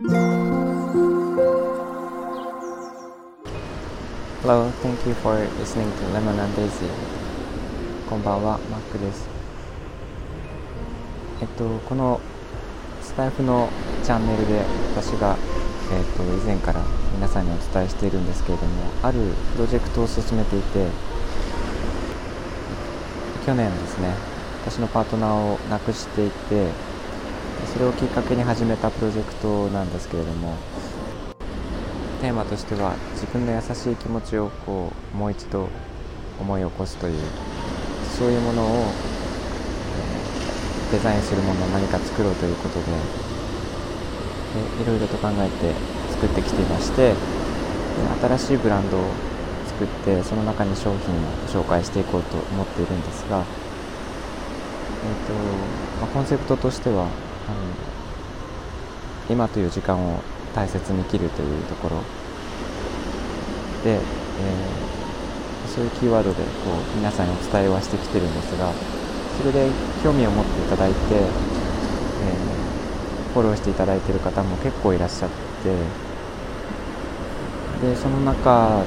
Hello, thank you for listening to Lemon and Daisy. こんばんは、マックです。えっと、このスタイフのチャンネルで私が、えっと、以前から皆さんにお伝えしているんですけれども、あるプロジェクトを進めていて、去年ですね、私のパートナーを亡くしていて、それをきっかけに始めたプロジェクトなんですけれども、テーマとしては自分の優しい気持ちをこうもう一度思い起こすというそういうものを、えー、デザインするものを何か作ろうということででいろいろと考えて作ってきていまして新しいブランドを作ってその中に商品を紹介していこうと思っているんですが、えーとまあ、コンセプトとしてはあの今という時間を大切に生きるというところ。で、えー、そういうキーワードでこう皆さんにお伝えはしてきてるんですがそれで興味を持っていただいて、えー、フォローしていただいている方も結構いらっしゃってでその中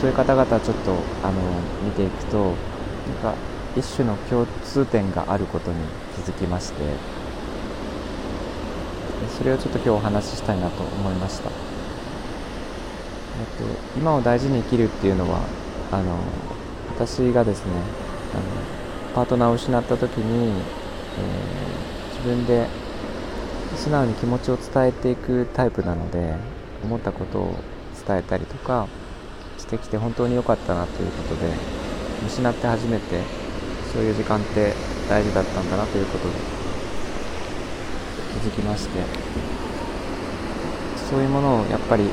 そういう方々ちょっとあの見ていくとなんか一種の共通点があることに気づきまして。それをちょっと今日お話ししたいなと思いました、えっと、今を大事に生きるっていうのはあの私がですねあのパートナーを失った時に、えー、自分で素直に気持ちを伝えていくタイプなので思ったことを伝えたりとかしてきて本当に良かったなということで失って初めてそういう時間って大事だったんだなということでづきましてそういうものをやっぱり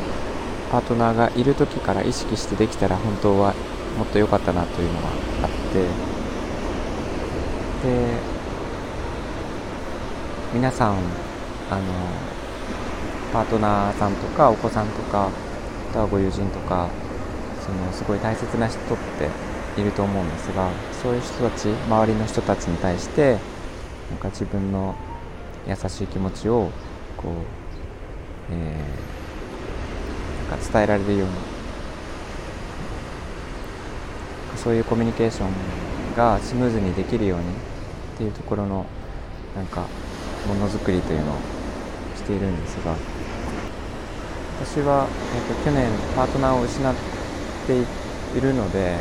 パートナーがいる時から意識してできたら本当はもっと良かったなというのがあってで皆さんあのパートナーさんとかお子さんとかあとはご友人とかそのすごい大切な人っていると思うんですがそういう人たち周りの人たちに対してなんか自分の優しい気持ちをこう、えー、なんか伝えられるようにそういうコミュニケーションがスムーズにできるようにっていうところのなんかものづくりというのをしているんですが私は、えーと、去年パートナーを失っているので、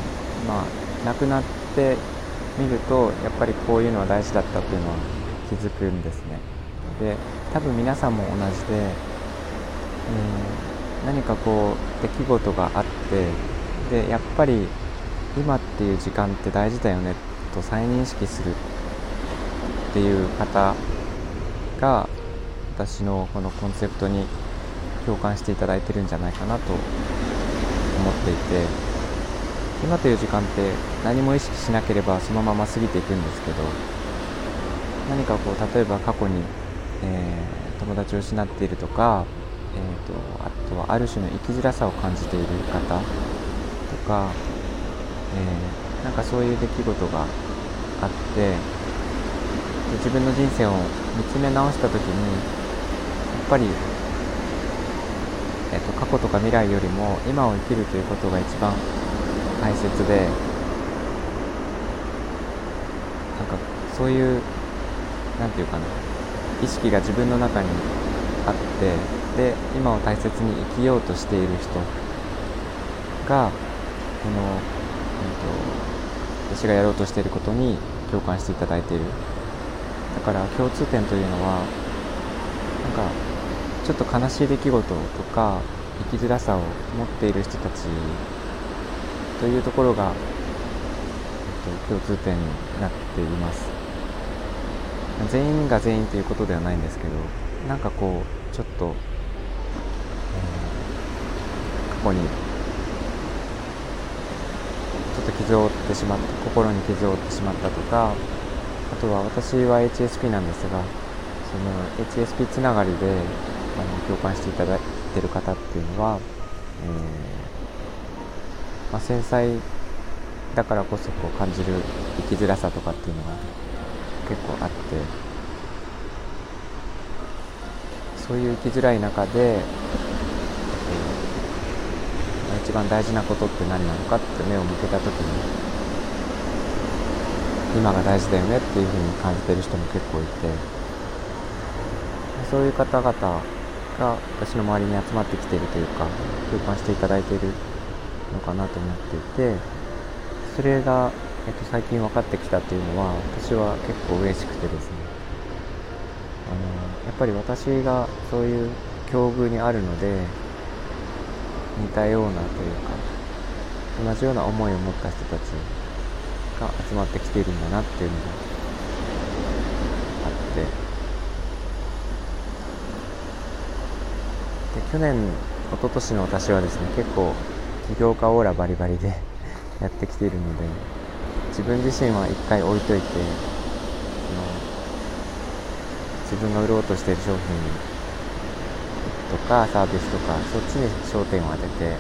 まあ、亡くなってみるとやっぱりこういうのは大事だったというのは気づくんですね。で多分皆さんも同じで、えー、何かこう出来事があってでやっぱり今っていう時間って大事だよねと再認識するっていう方が私のこのコンセプトに共感していただいてるんじゃないかなと思っていて今という時間って何も意識しなければそのまま過ぎていくんですけど何かこう例えば過去にえー、友達を失っているとか、えーと、あとはある種の生きづらさを感じている方とか、えー、なんかそういう出来事があって自分の人生を見つめ直した時にやっぱり、えーと、過去とか未来よりも今を生きるということが一番大切でなんかそういう何て言うかな意識が自分の中にあってで今を大切に生きようとしている人がこの、えーと、私がやろうとしていることに共感していただいている。だから共通点というのはなんかちょっと悲しい出来事とか生きづらさを持っている人たちというところが、えーと、共通点になっています。全員が全員ということではないんですけどなんかこうちょっと、えー、過去にちょっと傷を負ってしまった心に傷を負ってしまったとかあとは私は HSP なんですがその HSP つながりであの共感していただいてる方っていうのは、えーまあ、繊細だからこそこう感じる生きづらさとかっていうのが結構あって。そういう生きづらい中で、えー、一番大事なことって何なのかって目を向けた時に今が大事だよねっていうふうに感じてる人も結構いて。そういう方々が私の周りに集まってきているというか共感していただいているのかなと思っていてそれが、えっと、最近分かってきたっていうのは私は結構嬉しくてですね。あのやっぱり私がそういう境遇にあるので似たようなというか同じような思いを持った人たちが集まってきているんだなっていうのがあって。で去年一昨年の私はですね結構起業家オーラバリバリで やってきているので自分自身は一回置いといて自分が売ろうとしてる商品とかサービスとかそっちに焦点を当てて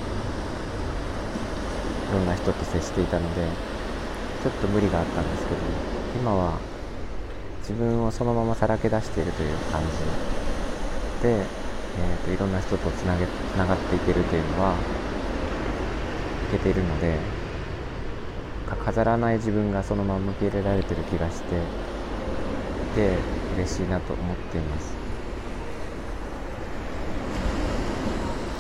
いろんな人と接していたのでちょっと無理があったんですけど今は自分をそのままさらけ出しているという感じ。で、えーと、いろんな人とつなげつながっていけるというのはいけているので飾らない自分がそのまま受け入れられてる気がしてで嬉しいなと思っています。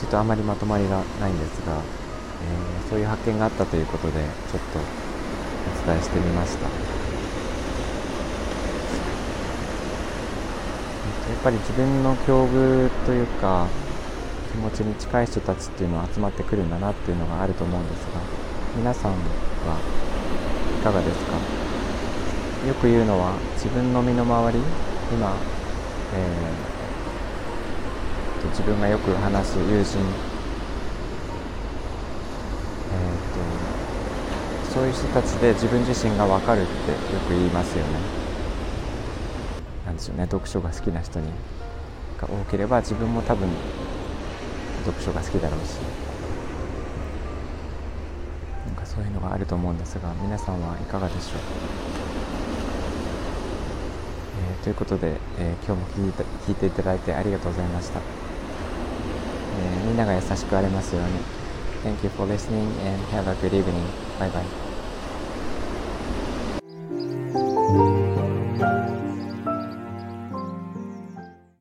ちょっとあまりまとまりがないんですが、えー、そういう発見があったということでちょっとお伝えしてみました。やっぱり自分の境遇というか気持ちに近い人たちっていうのは集まってくるんだなっていうのがあると思うんですが皆さんはいかがですか？よく言うのは自分の身の回り今、えー、と自分がよく話す友人、えーと、そういう人たちで自分自身が分かるってよく言いますよね。なんでしょうね。読書が好きな人に。が多ければ自分も多分読書が好きだろうし。そういうのがあると思うんですが皆さんはいかがでしょう、えー、ということで、えー、今日も聞い聞いていただいてありがとうございました、えー、みんなが優しくありますように Thank you for listening and have a good evening. Bye bye.